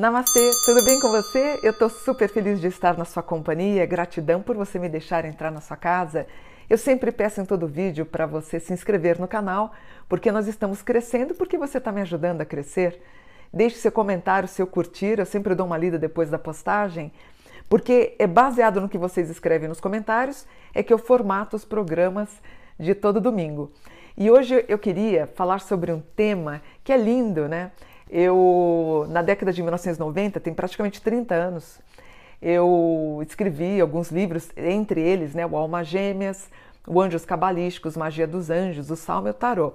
Namastê, tudo bem com você? Eu estou super feliz de estar na sua companhia. Gratidão por você me deixar entrar na sua casa. Eu sempre peço em todo vídeo para você se inscrever no canal, porque nós estamos crescendo, porque você está me ajudando a crescer. Deixe seu comentário, seu curtir, eu sempre dou uma lida depois da postagem, porque é baseado no que vocês escrevem nos comentários é que eu formato os programas de todo domingo. E hoje eu queria falar sobre um tema que é lindo, né? Eu, na década de 1990, tem praticamente 30 anos, eu escrevi alguns livros, entre eles né, o Alma Gêmeas, o Anjos Cabalísticos, Magia dos Anjos, o Salmo e o Tarô.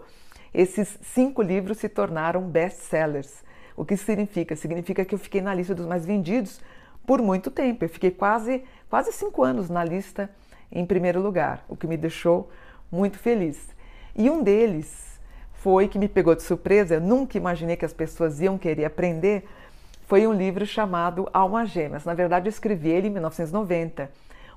Esses cinco livros se tornaram best-sellers. O que significa? Significa que eu fiquei na lista dos mais vendidos por muito tempo. Eu fiquei quase, quase cinco anos na lista em primeiro lugar, o que me deixou muito feliz. E um deles foi que me pegou de surpresa, eu nunca imaginei que as pessoas iam querer aprender, foi um livro chamado Alma Gêmeas. Na verdade, eu escrevi ele em 1990,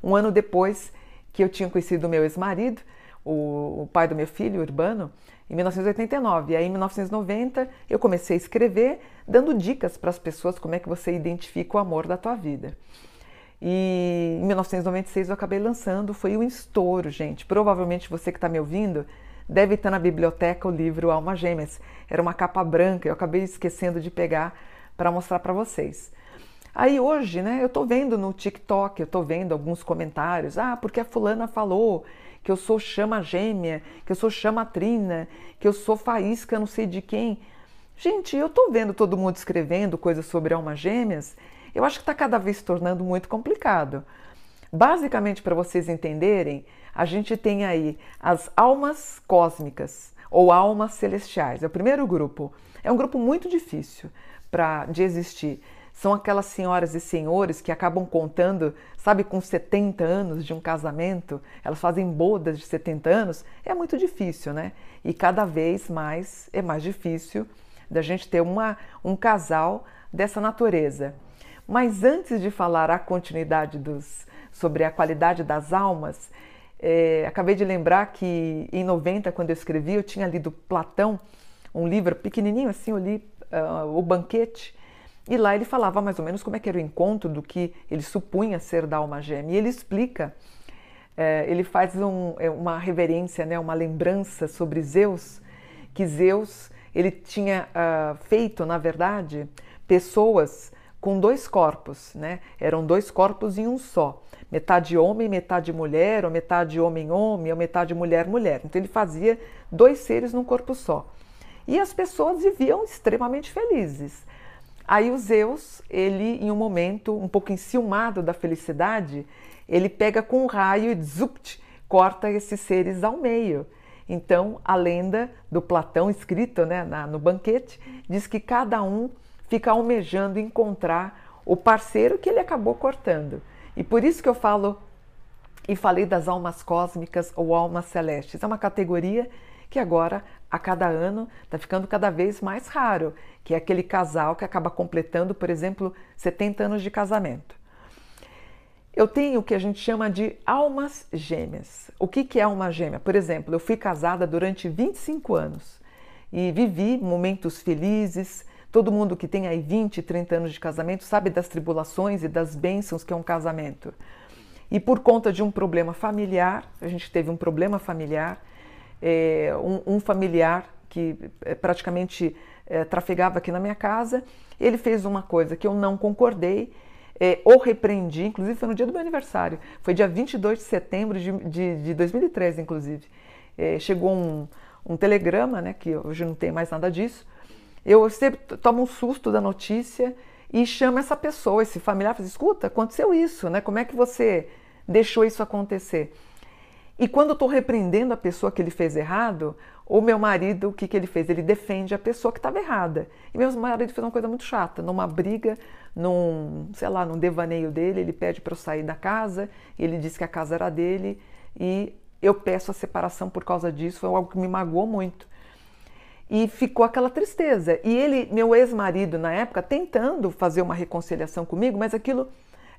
um ano depois que eu tinha conhecido meu ex-marido, o, o, pai do meu filho, Urbano, em 1989. E aí, em 1990, eu comecei a escrever, dando dicas para as pessoas como é que você identifica o amor da tua vida. E em 1996 eu acabei lançando, foi um estouro, gente. Provavelmente você que está me ouvindo Deve estar na biblioteca o livro Alma Gêmeas. Era uma capa branca, eu acabei esquecendo de pegar para mostrar para vocês. Aí hoje, né, eu estou vendo no TikTok, eu estou vendo alguns comentários. Ah, porque a fulana falou que eu sou chama gêmea, que eu sou chama trina, que eu sou faísca não sei de quem. Gente, eu estou vendo todo mundo escrevendo coisas sobre almas gêmeas. Eu acho que está cada vez se tornando muito complicado. Basicamente, para vocês entenderem, a gente tem aí as almas cósmicas ou almas celestiais. É o primeiro grupo. É um grupo muito difícil para de existir. São aquelas senhoras e senhores que acabam contando, sabe, com 70 anos de um casamento, elas fazem bodas de 70 anos. É muito difícil, né? E cada vez mais é mais difícil da gente ter uma, um casal dessa natureza. Mas antes de falar a continuidade dos, sobre a qualidade das almas, é, acabei de lembrar que em 90, quando eu escrevi, eu tinha lido Platão, um livro pequenininho assim, eu li uh, O Banquete, e lá ele falava mais ou menos como é que era o encontro do que ele supunha ser da alma gêmea. E ele explica, é, ele faz um, é, uma reverência, né, uma lembrança sobre Zeus, que Zeus ele tinha uh, feito, na verdade, pessoas com dois corpos, né? Eram dois corpos em um só metade homem, metade mulher, ou metade homem-homem, ou metade mulher-mulher. Então ele fazia dois seres num corpo só. E as pessoas viviam extremamente felizes. Aí o Zeus, ele em um momento um pouco enciumado da felicidade, ele pega com um raio e zupt, corta esses seres ao meio. Então a lenda do Platão escrita né, na, no banquete diz que cada um fica almejando encontrar o parceiro que ele acabou cortando. E por isso que eu falo e falei das almas cósmicas ou almas celestes. É uma categoria que agora, a cada ano, está ficando cada vez mais raro, que é aquele casal que acaba completando, por exemplo, 70 anos de casamento. Eu tenho o que a gente chama de almas gêmeas. O que, que é alma gêmea? Por exemplo, eu fui casada durante 25 anos e vivi momentos felizes, Todo mundo que tem aí 20, 30 anos de casamento sabe das tribulações e das bênçãos que é um casamento. E por conta de um problema familiar, a gente teve um problema familiar, é, um, um, familiar que é, praticamente é, trafegava aqui na minha casa, ele fez uma coisa que eu não concordei, é, ou repreendi, inclusive foi no dia do meu aniversário, foi dia 22 de setembro de, de, de 2013, inclusive. É, chegou um, um telegrama, né, que hoje não tem mais nada disso, eu sempre tomo um susto da notícia e chamo essa pessoa, esse familiar, e falo, escuta, aconteceu isso, né? Como é que você deixou isso acontecer? E quando eu estou repreendendo a pessoa que ele fez errado, o meu marido, o que, que ele fez? Ele defende a pessoa que estava errada. E meu marido fez uma coisa muito chata, numa briga, num, sei lá, num devaneio dele, ele pede para eu sair da casa, ele disse que a casa era dele, e eu peço a separação por causa disso, foi algo que me magoou muito e ficou aquela tristeza. E ele, meu ex-marido na época, tentando fazer uma reconciliação comigo, mas aquilo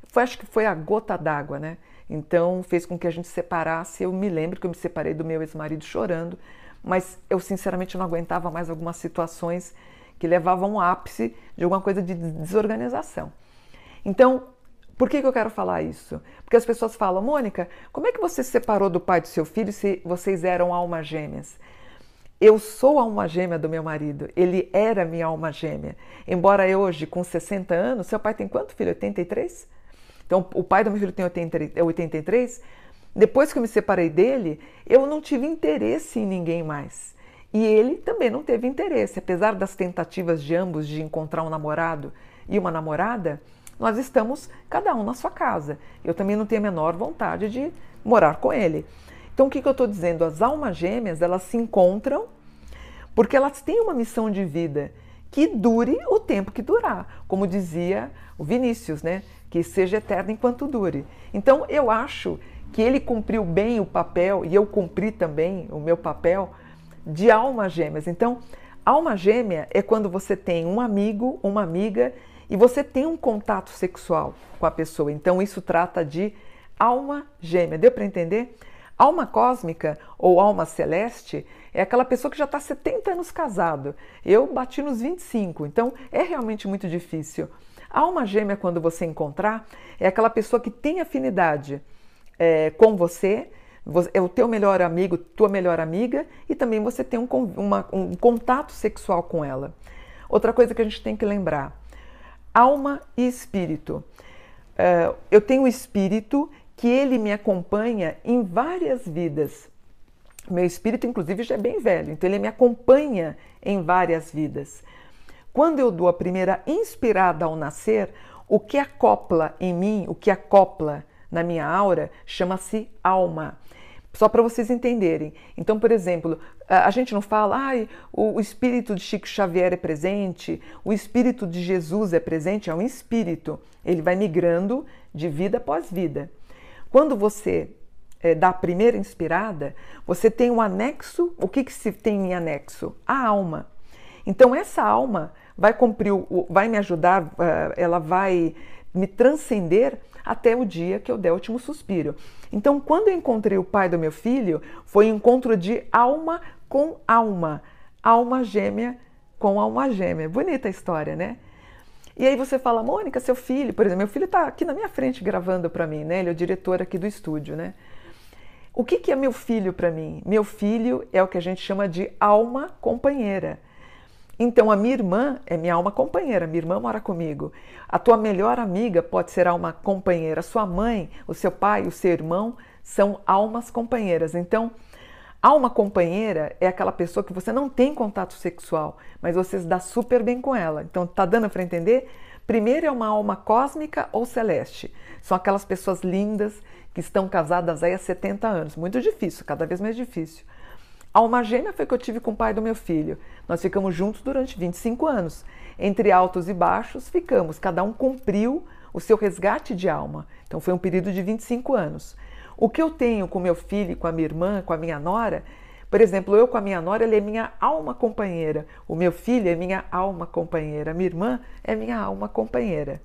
foi, acho que foi a gota d'água, né? Então fez com que a gente separasse. Eu me lembro que eu me separei do meu ex-marido chorando, mas eu sinceramente não aguentava mais algumas situações que levava a um ápice de alguma coisa de desorganização. Então, por que, que eu quero falar isso? Porque as pessoas falam, Mônica, como é que você se separou do pai do seu filho se vocês eram almas gêmeas? Eu sou a alma gêmea do meu marido, ele era minha alma gêmea. Embora eu hoje, com 60 anos, seu pai tem quanto, filho? 83? Então, o pai do meu filho tem 83. Depois que eu me separei dele, eu não tive interesse em ninguém mais. E ele também não teve interesse. Apesar das tentativas de ambos de encontrar um namorado e uma namorada, nós estamos cada um na sua casa. Eu também não tenho a menor vontade de morar com ele. Então, o que, que eu estou dizendo? As almas gêmeas, elas se encontram porque elas têm uma missão de vida que dure o tempo que durar. Como dizia o Vinícius, né? Que seja eterno enquanto dure. Então, eu acho que ele cumpriu bem o papel, e eu cumpri também o meu papel, de almas gêmeas. Então, alma gêmea é quando você tem um amigo, uma amiga e você tem um contato sexual com a pessoa. Então, isso trata de alma gêmea. Deu para entender? Alma cósmica ou alma celeste é aquela pessoa que já está 70 anos casado. Eu bati nos 25, então é realmente muito difícil. alma gêmea, quando você encontrar, é aquela pessoa que tem afinidade é, com você, é o teu melhor amigo, tua melhor amiga, e também você tem um, uma, um contato sexual com ela. Outra coisa que a gente tem que lembrar: alma e espírito. Uh, eu tenho o espírito que ele me acompanha em várias vidas. Meu espírito, inclusive, já é bem velho, então ele me acompanha em várias vidas. Quando eu dou a primeira inspirada ao nascer, o que acopla em mim, o que acopla na minha aura, chama-se alma. Só para vocês entenderem. Então, por exemplo, a gente não fala, ah, o espírito de Chico Xavier é presente, o espírito de Jesus é presente, é um espírito. Ele vai migrando de vida após vida. Quando você é, dá a primeira inspirada, você tem um anexo. O que, que se tem em anexo? A alma. Então, essa alma vai cumprir, vai me ajudar, ela vai me transcender até o dia que eu der o último suspiro. Então, quando eu encontrei o pai do meu filho, foi um encontro de alma com alma, alma gêmea com alma gêmea. Bonita a história, né? E aí você fala, Mônica, seu filho, por exemplo, meu filho está aqui na minha frente gravando para mim, né? Ele é o diretor aqui do estúdio, né? O que, que é meu filho para mim? Meu filho é o que a gente chama de alma companheira. Então, a minha irmã é minha alma companheira, minha irmã mora comigo. A tua melhor amiga pode ser alma companheira. Sua mãe, o seu pai, o seu irmão são almas companheiras. Então, alma companheira é aquela pessoa que você não tem contato sexual, mas você se dá super bem com ela. Então, tá dando para entender? Primeiro é uma alma cósmica ou celeste. São aquelas pessoas lindas que estão casadas aí há 70 anos. Muito difícil, cada vez mais difícil. A alma gêmea foi que eu tive com o pai do meu filho. Nós ficamos juntos durante 25 anos. Entre altos e baixos, ficamos. Cada um cumpriu o seu resgate de alma. Então foi um período de 25 anos. O que eu tenho com meu filho, com a minha irmã, com a minha nora, por exemplo, eu com a minha nora, ele é minha alma companheira. O meu filho é minha alma companheira. A minha irmã é minha alma companheira.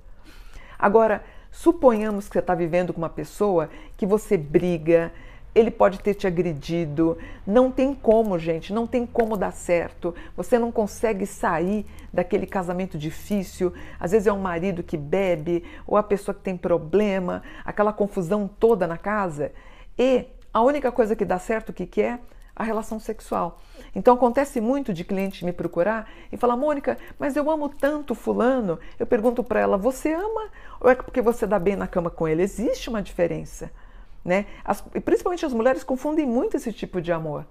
Agora, suponhamos que você está vivendo com uma pessoa que você briga, ele pode ter te agredido. Não tem como, gente, não tem como dar certo. Você não consegue sair daquele casamento difícil. Às vezes é um marido que bebe, ou a pessoa que tem problema, aquela confusão toda na casa. E a única coisa que dá certo, o que, que é? A relação sexual. Então acontece muito de cliente me procurar e falar: Mônica, mas eu amo tanto Fulano. Eu pergunto para ela: Você ama ou é porque você dá bem na cama com ele? Existe uma diferença. Né? As, principalmente as mulheres confundem muito esse tipo de amor.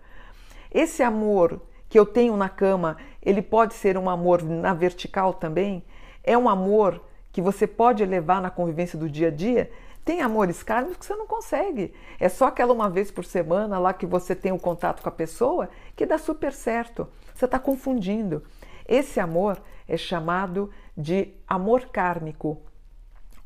Esse amor que eu tenho na cama, ele pode ser um amor na vertical também? É um amor que você pode levar na convivência do dia a dia? Tem amores kármicos que você não consegue. É só aquela uma vez por semana lá que você tem o um contato com a pessoa que dá super certo. Você está confundindo. Esse amor é chamado de amor kármico.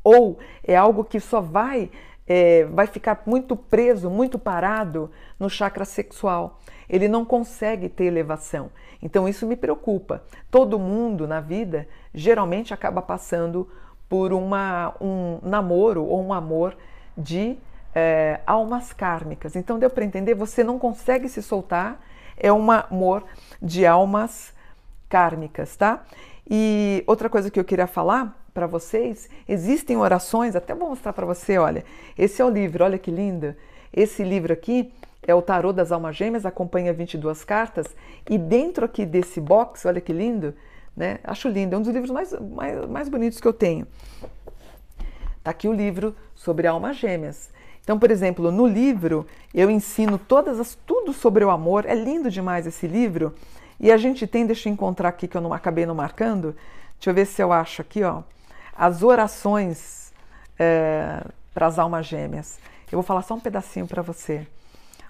Ou é algo que só vai é, vai ficar muito preso, muito parado no chakra sexual. Ele não consegue ter elevação. Então isso me preocupa. Todo mundo na vida geralmente acaba passando por uma, um namoro ou um amor de é, almas kármicas. Então deu para entender? Você não consegue se soltar. É um amor de almas kármicas, tá? E outra coisa que eu queria falar para vocês, existem orações, até vou mostrar para você, olha. Esse é o livro, olha que lindo. Esse livro aqui é o Tarô das Almas Gêmeas, acompanha 22 cartas, e dentro aqui desse box, olha que lindo, né? Acho lindo, é um dos livros mais, mais, mais bonitos que eu tenho. Tá aqui o livro sobre almas gêmeas. Então, por exemplo, no livro eu ensino todas as tudo sobre o amor. É lindo demais esse livro. E a gente tem, deixa eu encontrar aqui que eu não acabei não marcando. Deixa eu ver se eu acho aqui, ó. As orações é, para as almas gêmeas. Eu vou falar só um pedacinho para você.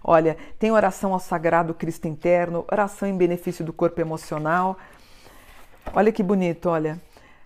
Olha, tem oração ao Sagrado Cristo interno, oração em benefício do corpo emocional. Olha que bonito, olha.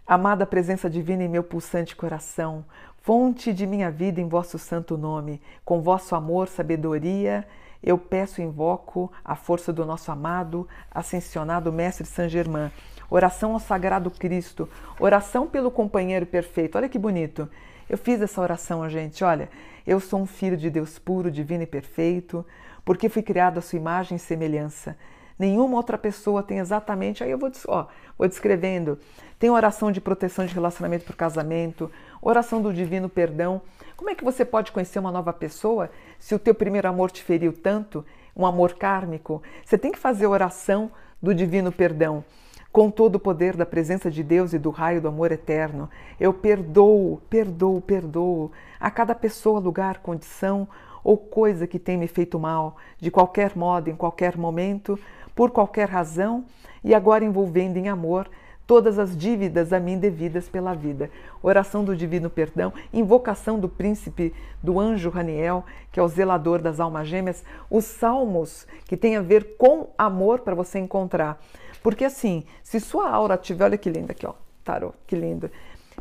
Amada presença divina em meu pulsante coração, fonte de minha vida em vosso santo nome, com vosso amor, sabedoria, eu peço e invoco a força do nosso amado, ascensionado Mestre Saint Germain. Oração ao Sagrado Cristo, oração pelo companheiro perfeito. Olha que bonito. Eu fiz essa oração, gente. Olha, eu sou um filho de Deus puro, divino e perfeito, porque fui criado à sua imagem e semelhança. Nenhuma outra pessoa tem exatamente. Aí eu vou, ó, vou descrevendo. Tem oração de proteção de relacionamento para o casamento, oração do divino perdão. Como é que você pode conhecer uma nova pessoa se o teu primeiro amor te feriu tanto, um amor kármico? Você tem que fazer oração do divino perdão. Com todo o poder da presença de Deus e do raio do amor eterno, eu perdoo, perdoo, perdoo a cada pessoa, lugar, condição ou coisa que tem me feito mal, de qualquer modo, em qualquer momento, por qualquer razão, e agora envolvendo em amor todas as dívidas a mim devidas pela vida. Oração do Divino Perdão, invocação do príncipe, do anjo Raniel, que é o zelador das almas gêmeas, os salmos que tem a ver com amor para você encontrar. Porque assim, se sua aura tiver, olha que linda aqui, ó, tarô, que lindo.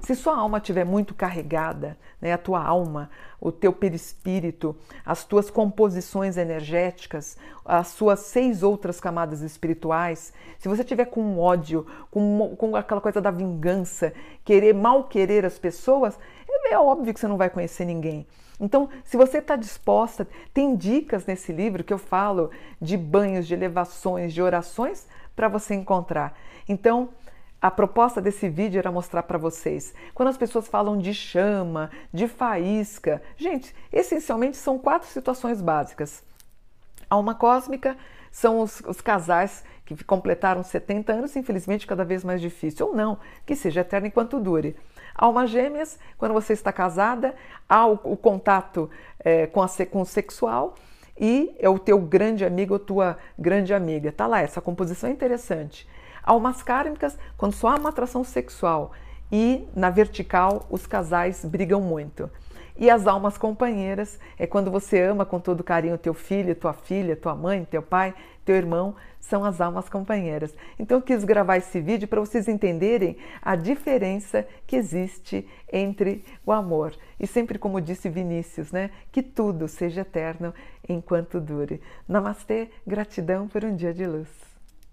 Se sua alma estiver muito carregada, né, a tua alma, o teu perispírito, as tuas composições energéticas, as suas seis outras camadas espirituais, se você tiver com ódio, com, com aquela coisa da vingança, querer mal querer as pessoas, é óbvio que você não vai conhecer ninguém. Então, se você está disposta, tem dicas nesse livro que eu falo de banhos, de elevações, de orações para você encontrar. Então, a proposta desse vídeo era mostrar para vocês. Quando as pessoas falam de chama, de faísca, gente, essencialmente são quatro situações básicas. Alma cósmica são os, os casais que completaram 70 anos, infelizmente cada vez mais difícil, ou não, que seja eterno enquanto dure. Almas gêmeas, quando você está casada, há o, o contato é, com, a, com o sexual e é o teu grande amigo ou tua grande amiga. Tá lá, essa composição é interessante. Almas kármicas, quando só há uma atração sexual e na vertical os casais brigam muito. E as almas companheiras é quando você ama com todo carinho teu filho, tua filha, tua mãe, teu pai, teu irmão, são as almas companheiras. Então eu quis gravar esse vídeo para vocês entenderem a diferença que existe entre o amor. E sempre como disse Vinícius, né, que tudo seja eterno enquanto dure. Namastê, gratidão por um dia de luz.